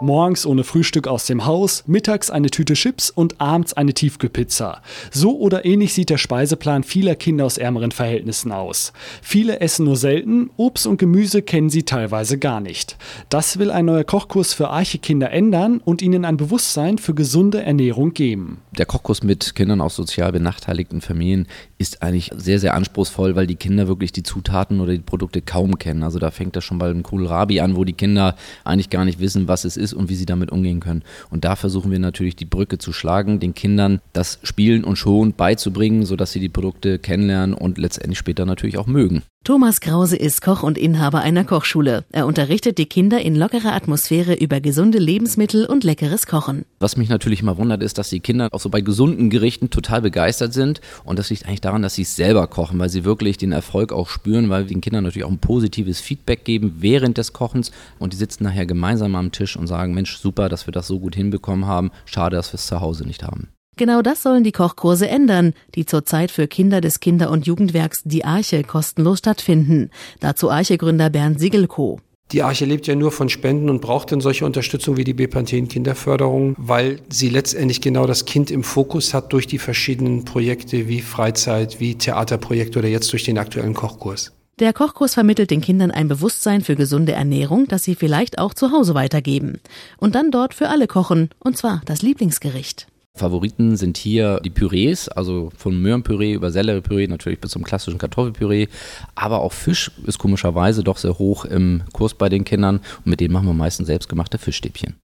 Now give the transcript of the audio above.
Morgens ohne Frühstück aus dem Haus, mittags eine Tüte Chips und abends eine Tiefkühlpizza. So oder ähnlich sieht der Speiseplan vieler Kinder aus ärmeren Verhältnissen aus. Viele essen nur selten, Obst und Gemüse kennen sie teilweise gar nicht. Das will ein neuer Kochkurs für arche Kinder ändern und ihnen ein Bewusstsein für gesunde Ernährung geben. Der Kochkurs mit Kindern aus sozial benachteiligten Familien ist eigentlich sehr, sehr anspruchsvoll, weil die Kinder wirklich die Zutaten oder die Produkte kaum kennen. Also da fängt das schon bei einem Kohlrabi an, wo die Kinder eigentlich gar nicht wissen, was es ist ist und wie sie damit umgehen können. Und da versuchen wir natürlich die Brücke zu schlagen, den Kindern das Spielen und Schon beizubringen, sodass sie die Produkte kennenlernen und letztendlich später natürlich auch mögen. Thomas Krause ist Koch und Inhaber einer Kochschule. Er unterrichtet die Kinder in lockerer Atmosphäre über gesunde Lebensmittel und leckeres Kochen. Was mich natürlich immer wundert, ist, dass die Kinder auch so bei gesunden Gerichten total begeistert sind. Und das liegt eigentlich daran, dass sie es selber kochen, weil sie wirklich den Erfolg auch spüren, weil wir den Kindern natürlich auch ein positives Feedback geben während des Kochens. Und die sitzen nachher gemeinsam am Tisch und sagen, Mensch, super, dass wir das so gut hinbekommen haben. Schade, dass wir es zu Hause nicht haben. Genau das sollen die Kochkurse ändern, die zurzeit für Kinder des Kinder- und Jugendwerks Die Arche kostenlos stattfinden. Dazu Arche-Gründer Bernd Siegelko. Die Arche lebt ja nur von Spenden und braucht dann solche Unterstützung wie die Bepanthen Kinderförderung, weil sie letztendlich genau das Kind im Fokus hat durch die verschiedenen Projekte wie Freizeit, wie Theaterprojekte oder jetzt durch den aktuellen Kochkurs. Der Kochkurs vermittelt den Kindern ein Bewusstsein für gesunde Ernährung, das sie vielleicht auch zu Hause weitergeben. Und dann dort für alle kochen, und zwar das Lieblingsgericht. Favoriten sind hier die Pürees, also von Möhrenpüree über Selleriepüree natürlich bis zum klassischen Kartoffelpüree. Aber auch Fisch ist komischerweise doch sehr hoch im Kurs bei den Kindern und mit denen machen wir meistens selbstgemachte Fischstäbchen.